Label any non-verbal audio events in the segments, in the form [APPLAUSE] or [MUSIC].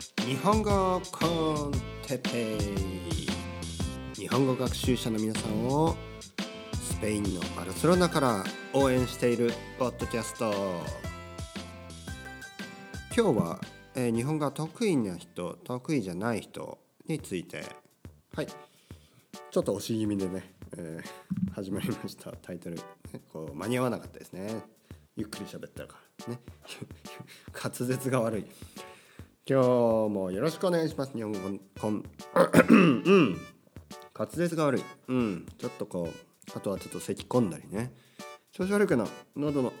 日本語コンテペイ日本語学習者の皆さんをスペインのバルセロナから応援しているポッドキャスト。今日は、えー日本語が得意な人得意じゃない人。についてはい。ちょっと押し気味でね、えー始まりました。タイトル、ねこう間に合わなかったですね。ゆっくり喋ったからね。[LAUGHS] 滑舌が悪い。今日もよろしくお願いします。日本語コン。うん。滑舌が悪い。うん。ちょっとこうあとはちょっと咳込んだりね。調子悪いかな。喉の。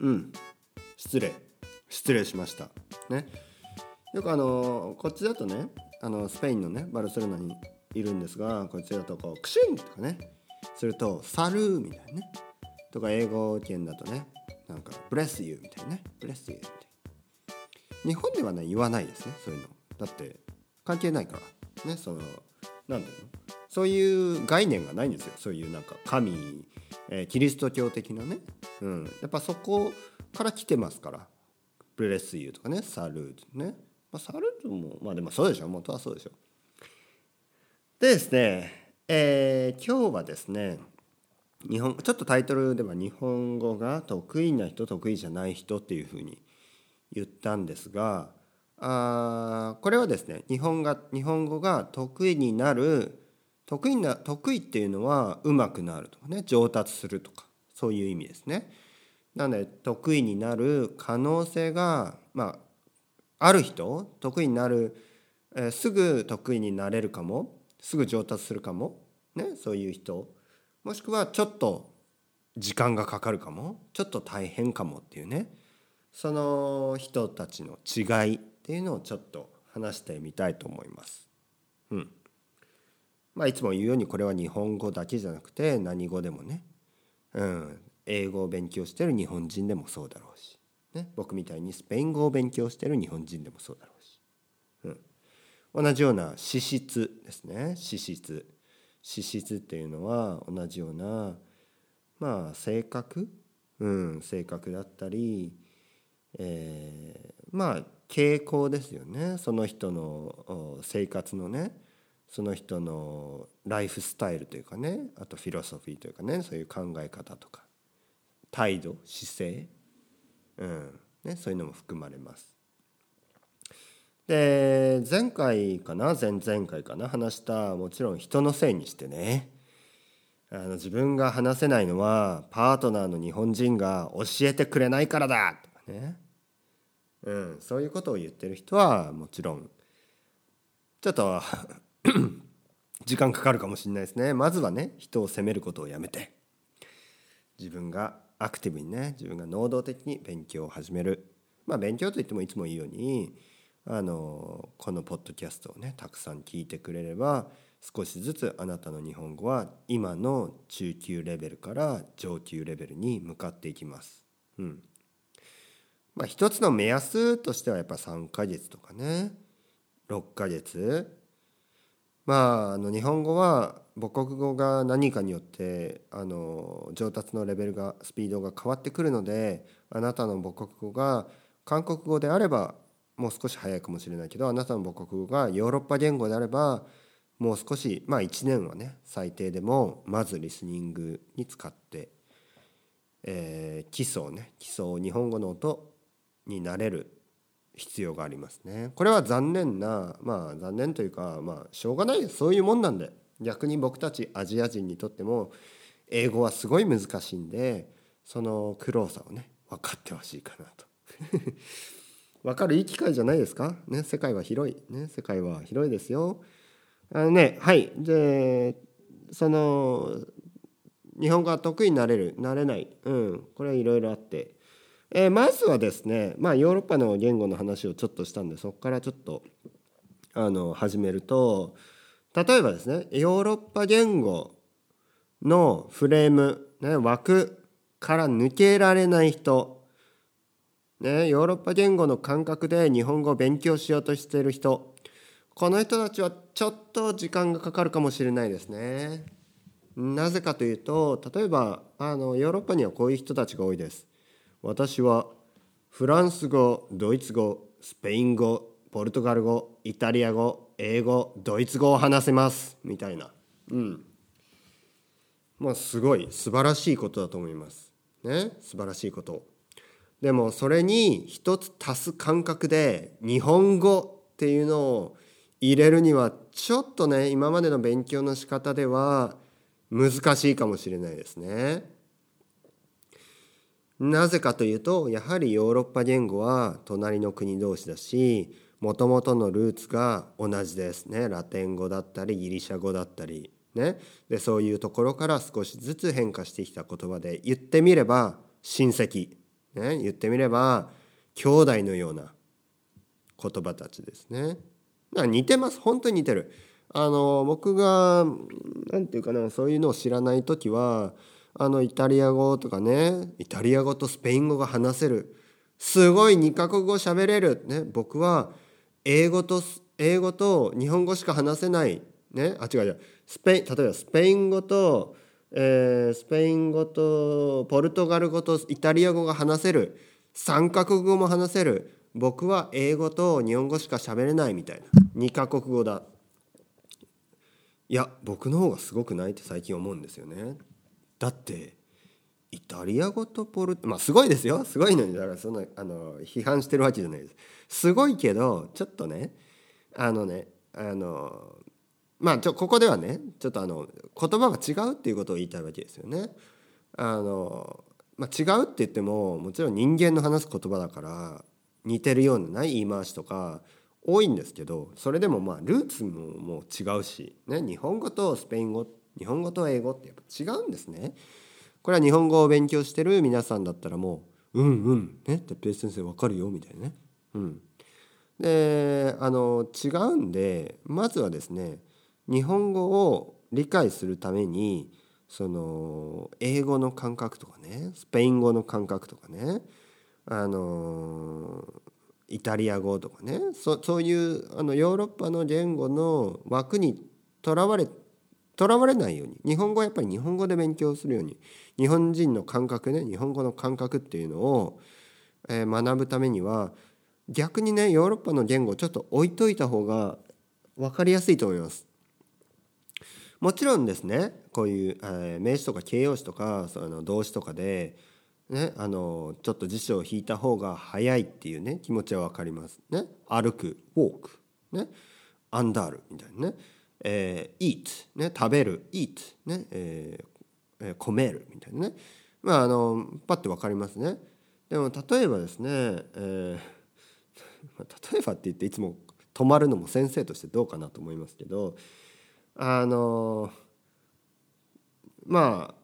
うん。失礼。失礼しました。ね。よくあのこっちだとねあのスペインのねバルセロナにいるんですがこっちだとこうクシュンとかねすると salud みたいなね。とか英語圏だとねなんか bless you みたいなね。 Bless you。日本ではね言わないですねそういうの。だって関係ないから。ねそのなんだろう。のそういう概念がないんですよ。そういうなんか神、えーキリスト教的なね、うん、やっぱそこから来てますから。 Bless you とかね salud ね、まあ、サルートもまあでもそうでしょ。元はそうでしょ。でですね、えー今日はですね日本ちょっとタイトルでは日本語が得意な人得意じゃない人っていうふうに言ったんですがあこれはですね日本が日本語が得意になる得意な得意っていうのは上手くなるとかね上達するとかそういう意味ですね。なので得意になる可能性がまあある人得意になる、えーすぐ得意になれるかもすぐ上達するかもねそういう人もしくはちょっと時間がかかるかもちょっと大変かもっていうねその人たちの違いっていうのをちょっと話してみたいと思います。うん。まあいつも言うようにこれは日本語だけじゃなくて何語でもね、うん、英語を勉強してる日本人でもそうだろうし、ね、僕みたいにスペイン語を勉強してる日本人でもそうだろうし、うん、同じような資質ですね。資質。資質っていうのは同じようなまあ性格、うん、性格だったり、えーまあ傾向ですよね。その人の生活のね。その人のライフスタイルというかね。あとフィロソフィーというかね。そういう考え方とか。態度姿勢、うん。ね、そういうのも含まれます。で前回かな？前々回かな？話したもちろん人のせいにしてね。あの自分が話せないのはパートナーの日本人が教えてくれないからだ。ね、うん、そういうことを言ってる人はもちろんちょっと [COUGHS] 時間かかるかもしれないですね。まずはね人を責めることをやめて自分がアクティブにね自分が能動的に勉強を始める。まあ勉強といってもいつも言うようにあのこのポッドキャストをねたくさん聞いてくれれば少しずつあなたの日本語は今の中級レベルから上級レベルに向かっていきます。うん。まあ、一つの目安としてはやっぱ3ヶ月とかね。6ヶ月。まああの日本語は母国語が何かによってあの上達のレベルがスピードが変わってくるのであなたの母国語が韓国語であればもう少し早いかもしれないけどあなたの母国語がヨーロッパ言語であればもう少しまあ1年はね最低でもまずリスニングに使って、えー基礎をね基礎を日本語の音になれる必要がありますね。これは残念なまあ残念というかまあしょうがないそういうもんなんで。逆に僕たちアジア人にとっても英語はすごい難しいんでその苦労さをね分かってほしいかなと。[LAUGHS] 分かるいい機会じゃないですか？ね世界は広い。ね世界は広いですよ。あのねはい。でその日本語が得意になれるなれない。うん。これはいろいろあって、えーまずはですねまあヨーロッパの言語の話をちょっとしたんでそこからちょっとあの始めると例えばですねヨーロッパ言語のフレーム、ね、枠から抜けられない人ね、ヨーロッパ言語の感覚で日本語を勉強しようとしている人この人たちはちょっと時間がかかるかもしれないですね。なぜかというと例えばあのヨーロッパにはこういう人たちが多いです。私はフランス語ドイツ語スペイン語ポルトガル語イタリア語英語ドイツ語を話せますみたいな。うん。まあすごい素晴らしいことだと思います。ね？素晴らしいこと。でもそれに一つ足す感覚で日本語っていうのを入れるにはちょっとね今までの勉強の仕方では難しいかもしれないですね。なぜかというとやはりヨーロッパ言語は隣の国同士だしもともとのルーツが同じですね。ラテン語だったりギリシャ語だったりね。でそういうところから少しずつ変化してきた言葉で言ってみれば親戚、ね、言ってみれば兄弟のような言葉たちですね。似てます。本当に似てる。あの僕が何て言うかなそういうのを知らない時はあのイタリア語とかね。イタリア語とスペイン語が話せる。すごい2カ国語喋れる、ね、僕は英語と英語と日本語しか話せない、ね、あ違う違う。スペイン例えばスペイン語と、えー、スペイン語とポルトガル語とイタリア語が話せる。3カ国語も話せる。僕は英語と日本語しか喋れないみたいな。2カ国語だ。いや僕の方がすごくないって最近思うんですよね。だってイタリア語とポルまあすごいですよすごいのにだからそのあの批判してるわけじゃないですすごいけどちょっとねあのねあのまあちょここではねちょっとあの言葉が違うっていうことを言いたいわけですよね。あのまあ、違うって言ってももちろん人間の話す言葉だから似てるような、ね、言い回しとか多いんですけどそれでもまあルーツももう違うし、ね、日本語とスペイン語日本語と英語ってやっぱ違うんですね。これは日本語を勉強してる皆さんだったらもう「うんうんね」ってペース先生わかるよみたいなね。うん、であの違うんでまずはですね日本語を理解するためにその英語の感覚とかねスペイン語の感覚とかねあのイタリア語とかねそういうあのヨーロッパの言語の枠にとらわれてとらわれないように。日本語はやっぱり日本語で勉強するように。日本人の感覚ね。日本語の感覚っていうのを、えー、学ぶためには逆にねヨーロッパの言語をちょっと置いといた方が分かりやすいと思います。もちろんですね。こういう、えー、名詞とか形容詞とかその動詞とかで、ね、あのちょっと辞書を引いた方が早いっていうね気持ちは分かります。ね、歩く。ウォーク、ね、アンダールみたいなね。えー、eat、ね、食べる eat、ねえー、込めるみたいなね。まああのパッて分かりますね。でも例えばですね、えー、[LAUGHS] 例えばって言っていつも止まるのも先生としてどうかなと思いますけどあのま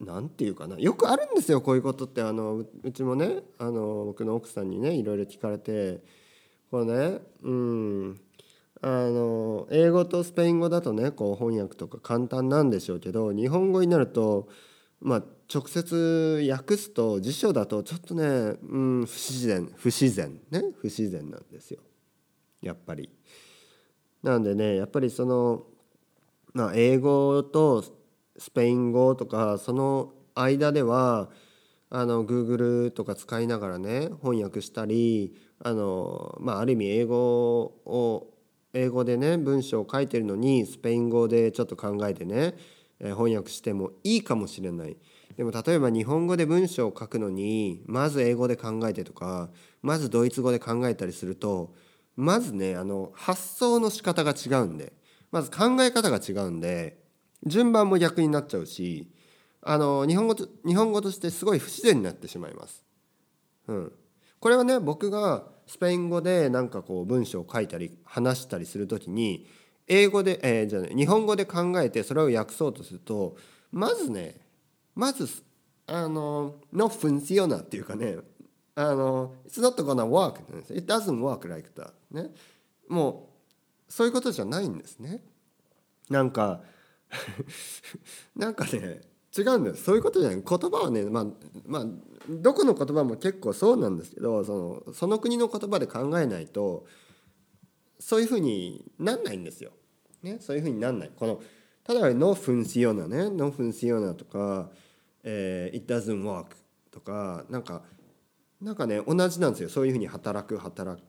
あなんていうかな。よくあるんですよこういうことって。あのうちもねあの僕の奥さんにねいろいろ聞かれてこれねうん。あの英語とスペイン語だとねこう翻訳とか簡単なんでしょうけど日本語になるとまあ直接訳すと辞書だとちょっとね、うん、不自然不自然ね不自然なんですよやっぱり。なんでねやっぱりその、まあ、英語とスペイン語とかその間ではあの Google とか使いながらね翻訳したりあの、まあ、ある意味英語を英語でね文章を書いてるのにスペイン語でちょっと考えてね、翻訳してもいいかもしれない。でも例えば日本語で文章を書くのにまず英語で考えてとかまずドイツ語で考えたりするとまずねあの発想の仕方が違うんでまず考え方が違うんで順番も逆になっちゃうしあの日本語と日本語としてすごい不自然になってしまいます。うん、これはね僕がスペイン語でなんかこう文章を書いたり話したりする時に英語で、えー、じゃ、日本語で考えてそれを訳そうとするとまずねまずあの「no funciona」っていうかねあの「it's not gonna work」「it doesn't work like that」ねもうそういうことじゃないんですね。なんか [LAUGHS] なんかね違うんです。そういうことじゃない言葉はねまあまあどこの言葉も結構そうなんですけどそのその国の言葉で考えないとそういうふうになんないんですよ。ね、そういうふうになんない。このただ「ノフンシヨナ」ね「ノフンシヨナ」とか「えー、It doesn't work」とかなんかなんかね同じなんですよ。そういうふうに働く働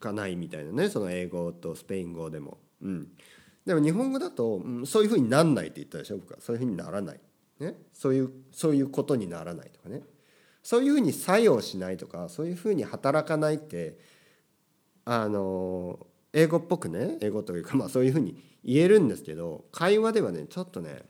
かないみたいなね。その英語とスペイン語でも。うん、でも日本語だと、うん、そういうふうになんないって言ったでしょ僕は。そういうふうにならない、ね、そういうそういうことにならないとかね。そういうふうに作用しないとかそういうふうに働かないってあの英語っぽくね英語というかまあそういうふうに言えるんですけど会話ではねちょっとね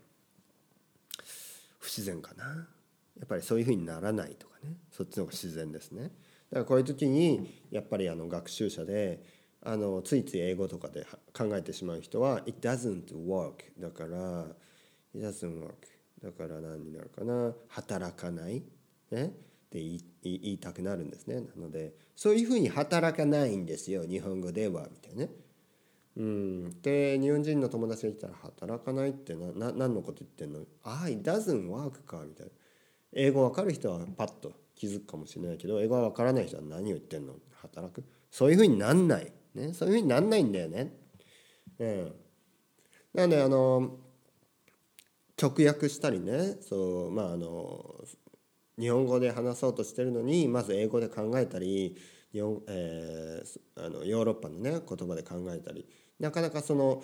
不自然かな。やっぱりそういうふうにならないとかね。そっちの方が自然ですね。だからこういう時にやっぱりあの学習者であのついつい英語とかで考えてしまう人は「it doesn't work」だから「it doesn't work」だから何になるかな？働かない？ね？って言いたくなるんですね。なのでそういうふうに働かないんですよ。日本語ではみたいなね。うん、で日本人の友達が来たら「働かないってなな何のこと言ってんの?」「ああ it doesn't work か」みたいな。英語わかる人はパッと気づくかもしれないけど英語はわからない人は何を言ってんの？働く？そういうふうになんない、ね、そういうふうになんないんだよね。うん、なのであの直訳したりねそうまああの日本語で話そうとしてるのにまず英語で考えたり日本、えー、あのヨーロッパのね言葉で考えたりなかなかその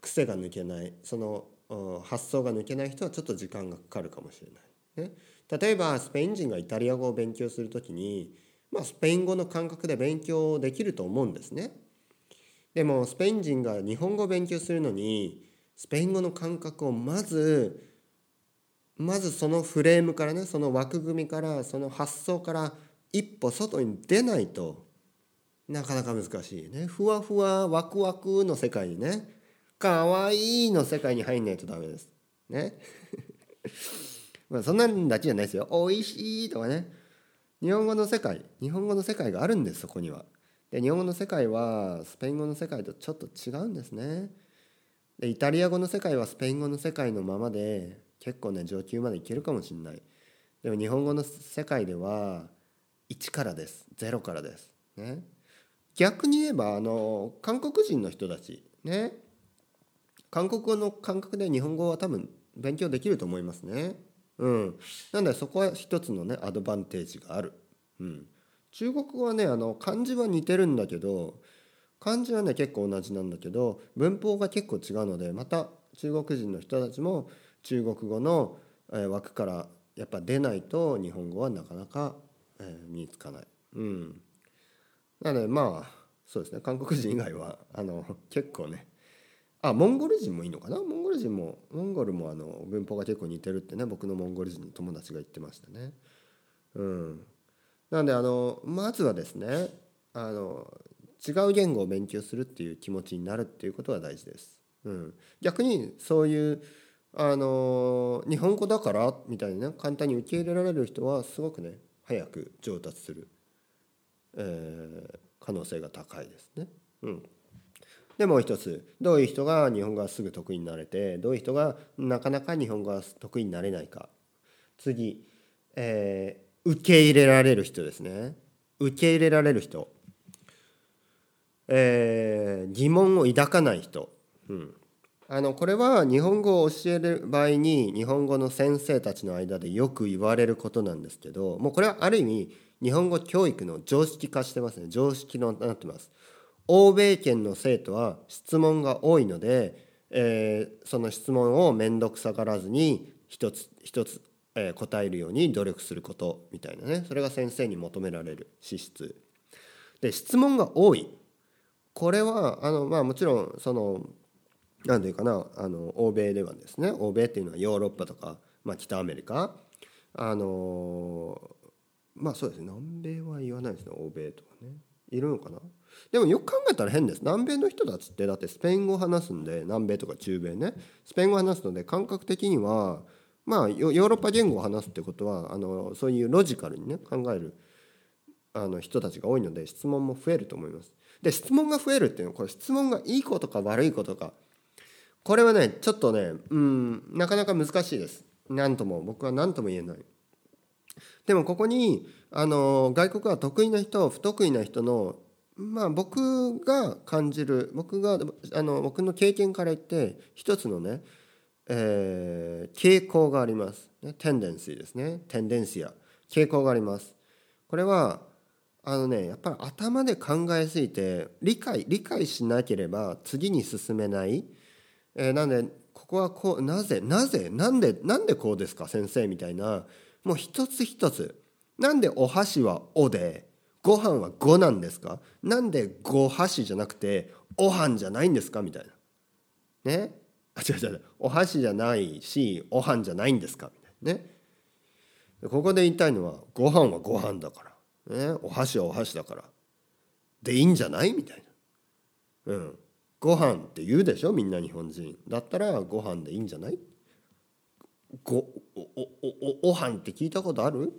癖が抜けないその発想が抜けない人はちょっと時間がかかるかもしれない。ね、例えばスペイン人がイタリア語を勉強する時に、まあ、スペイン語の感覚で勉強できると思うんですね。でもスペイン人が日本語を勉強するのにスペイン語の感覚をまずまずそのフレームからねその枠組みからその発想から一歩外に出ないとなかなか難しいね。ふわふわワクワクの世界にねかわいいの世界に入んないとダメです。ね。[LAUGHS] まあそんなんだけじゃないですよ。おいしいとかね。日本語の世界日本語の世界があるんですそこには。で日本語の世界はスペイン語の世界とちょっと違うんですね。でイタリア語の世界はスペイン語の世界のままで結構ね上級までいけるかもしれない。でも日本語の世界では1からです。0からです。ね。逆に言えばあの韓国人の人たちね。韓国語の感覚で日本語は多分勉強できると思いますね。うん。なのでそこは一つのねアドバンテージがある。うん。中国語はねあの漢字は似てるんだけど漢字はね結構同じなんだけど文法が結構違うのでまた中国人の人たちも中国語の枠からやっぱ出ないと日本語はなかなか身につかない。うん、なのでまあそうですね。韓国人以外はあの結構ね。あモンゴル人もいいのかな？モンゴル人もモンゴルもあの文法が結構似てるってね僕のモンゴル人の友達が言ってましたね。うん、なのであのまずはですねあの違う言語を勉強するっていう気持ちになるっていうことが大事です。うん、逆にそういうあの日本語だからみたいにね簡単に受け入れられる人はすごくね早く上達する、えー、可能性が高いですね。うん、でもう一つ。どういう人が日本語がすぐ得意になれてどういう人がなかなか日本語が得意になれないか。次、えー、受け入れられる人ですね。受け入れられる人、えー、疑問を抱かない人、うん、あのこれは日本語を教える場合に日本語の先生たちの間でよく言われることなんですけどもうこれはある意味日本語教育の常識化してますね。常識のなってます？欧米圏の生徒は質問が多いので、えー、その質問を面倒くさがらずに一つ一つ、えー、答えるように努力することみたいなね。それが先生に求められる資質。で質問が多い。これはあのまあもちろんその何て言うかなあの欧米ではですね欧米っていうのはヨーロッパとか、まあ、北アメリカあのまあそうですね南米は言わないですね欧米とかね。いるのかな？でもよく考えたら変です。南米の人たちってだってスペイン語を話すんで南米とか中米ね。スペイン語を話すので感覚的にはまあヨーロッパ言語を話すってことはあのそういうロジカルにね考えるあの人たちが多いので質問も増えると思います。で質問が増えるっていうのはこれ質問がいいことか悪いことか。これはねちょっとねうんなかなか難しいです。何とも僕は何とも言えない。でもここにあの外国は得意な人不得意な人のまあ僕が感じる僕があの僕の経験から言って一つのね、えー、傾向があります。ねテンデンシーですね。テンデンシア傾向があります。これはあのねやっぱり頭で考えすぎて理解理解しなければ次に進めない、えー、なんでここはこうなぜなぜなんでなんでこうですか先生みたいな。もう一つ一つ。なんでお箸は「お」でご飯は「ご」なんですか？なんで「ご箸」じゃなくて「お飯」じゃないんですか？みたいな。ね？あ違う違うお箸じゃないしお飯じゃないんですか？みたいな。ね？ここで言いたいのはご飯はご飯だから。ね、お箸はお箸だから。でいいんじゃない？みたいな、うん、ご飯って言うでしょ？みんな日本人。だったらご飯でいいんじゃない？ごおおおお飯って聞いたことある？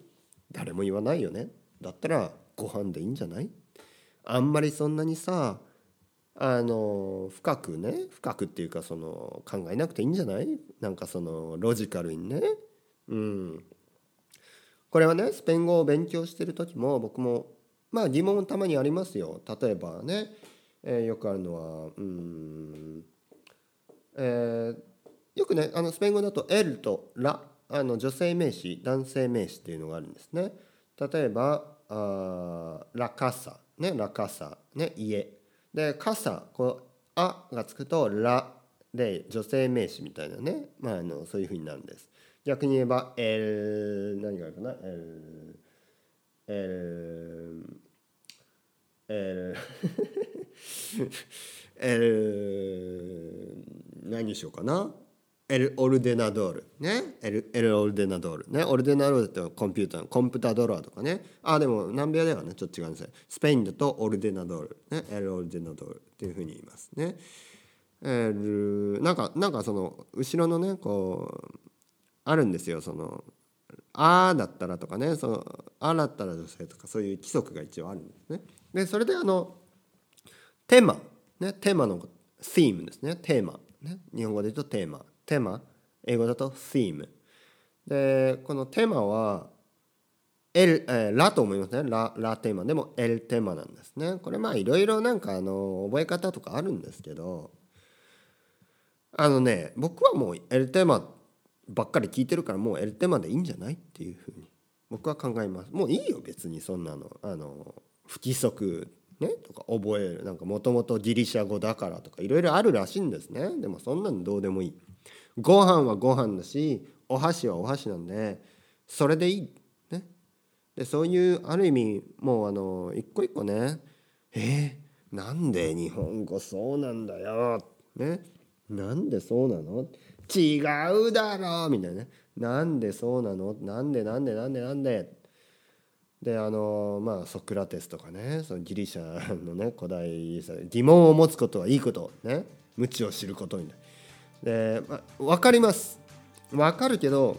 誰も言わないよね。だったらご飯でいいんじゃない？あんまりそんなにさあの深くね深くっていうかその考えなくていいんじゃない？なんかそのロジカルにね。うん。これはねスペイン語を勉強してる時も僕もまあ疑問たまにありますよ。例えばね、えー、よくあるのはうん、えー、よくねあのスペイン語だと「エル」と「ラ」あの女性名詞男性名詞っていうのがあるんですね。例えば「あラカサ」ね「ラカサ」ね「家」で「カサ」こう「あ」がつくと「ラ」で女性名詞みたいなね、まあ、あのそういうふうになるんです。逆に言えば L 何があるかな？L L [LAUGHS] L L 何にしようかな？エルオルデナドール。ね？エルエルオルデナドール。ね？オルデナドールってコンピューターコンピュータドラーとかね。あでも南米ではね。ちょっと違うんですよ。スペインだとオルデナドール。ね？エルオルデナドール。っていうふうに言います。ね？エルなんかなんかその後ろのねこうあるんですよその「あ」だったらとかね「そのあ」だったら女性とかそういう規則が一応あるんですね。でそれであのテーマ、ね、テーマの theme ですね。テーマ、ね、日本語で言うとテーマ。テーマ英語だと theme でこのテーマは L、えー、ラと思いますね。ララテーマ。でも L テーマなんですね。これまあいろいろなんかあの覚え方とかあるんですけどあのね僕はもう L テーマばっかり聞いてるからもうエルテマでいいんじゃないっていうふうに僕は考えます。もういいよ別にそんなの。あの不規則ねとか覚える。なんかもともとギリシャ語だからとかいろいろあるらしいんですね。でもそんなのどうでもいい。ご飯はご飯だしお箸はお箸なんでそれでいい。ね。でそういうある意味もうあの一個一個ね。えー、なんで日本語そうなんだよ。ね。なんでそうなの？違うだろうみたいなね。なんでそうなの？なんでなんでなんでなんで？であのまあソクラテスとかねそのギリシャのね古代疑問を持つことはいいことね。無知を知ることになる。で、ま、分かります。分かるけど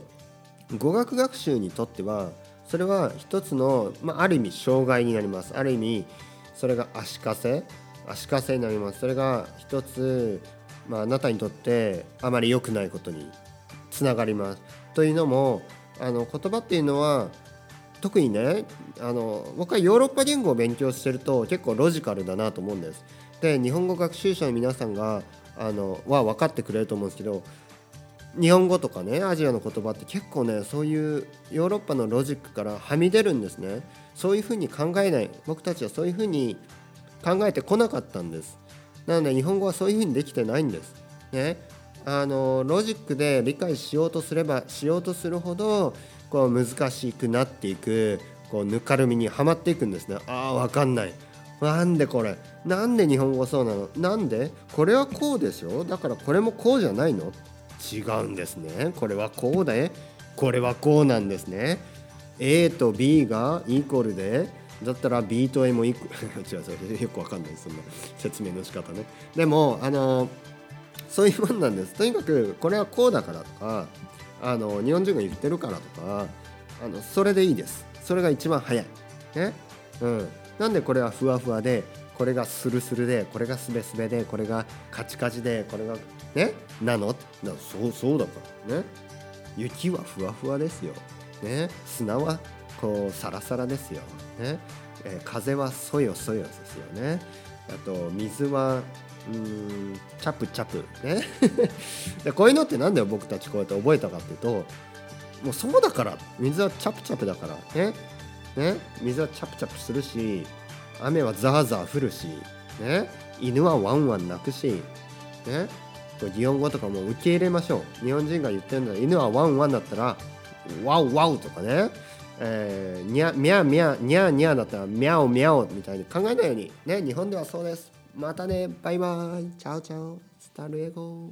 語学学習にとってはそれは一つの、まあ、ある意味障害になります。ある意味それが足かせ？足かせになります。それが一つまあ、あなたにとってあまり良くないことにつながります。というのもあの言葉っていうのは特にねあの僕はヨーロッパ言語を勉強してると結構ロジカルだなと思うんです。で日本語学習者の皆さんがあのは分かってくれると思うんですけど日本語とかねアジアの言葉って結構ねそういうヨーロッパのロジックからはみ出るんですねそういうふうに考えない僕たちはそういうふうに考えてこなかったんですなので日本語はそういうふうにできてないんです。ね、あのロジックで理解しようとすればしようとするほどこう難しくなっていくこうぬかるみにはまっていくんですね。ああ分かんない。なんでこれ？なんで日本語そうなの？なんで？これはこうでしょだからこれもこうじゃないの？違うんですね。これはこうでこれはこうなんですね。A と B がイコールでだったら B と A もいく [LAUGHS] 違う違うよくわかんないそんな説明の仕方ね。でもあのそういうもんなんです。とにかくこれはこうだからとかあの日本人が言ってるからとかあのそれでいいです。それが一番早い。ね？うん。なんでこれはふわふわでこれがスルスルでこれがスベスベでこれがカチカチでこれがね？なの？そうそうだからね。雪はふわふわですよ。ね？砂はこうサラサラですよ、ね。えー、風はそよそよですよね。あと水はうんチャプチャプね。[LAUGHS] でこういうのって何で僕たちこうやって覚えたかっていうと。もうそうだから水はチャプチャプだからね。ね、水はチャプチャプするし雨はザーザー降るし、ね、犬はワンワン鳴くし、ね、日本語とかも受け入れましょう。日本人が言ってるのは犬はワンワンだったらワウワウとかね、えー、にゃみゃみゃにゃにゃだったらミャオミャオみたいに考えないようにね日本ではそうですまたねバイバイ chao chao hasta luego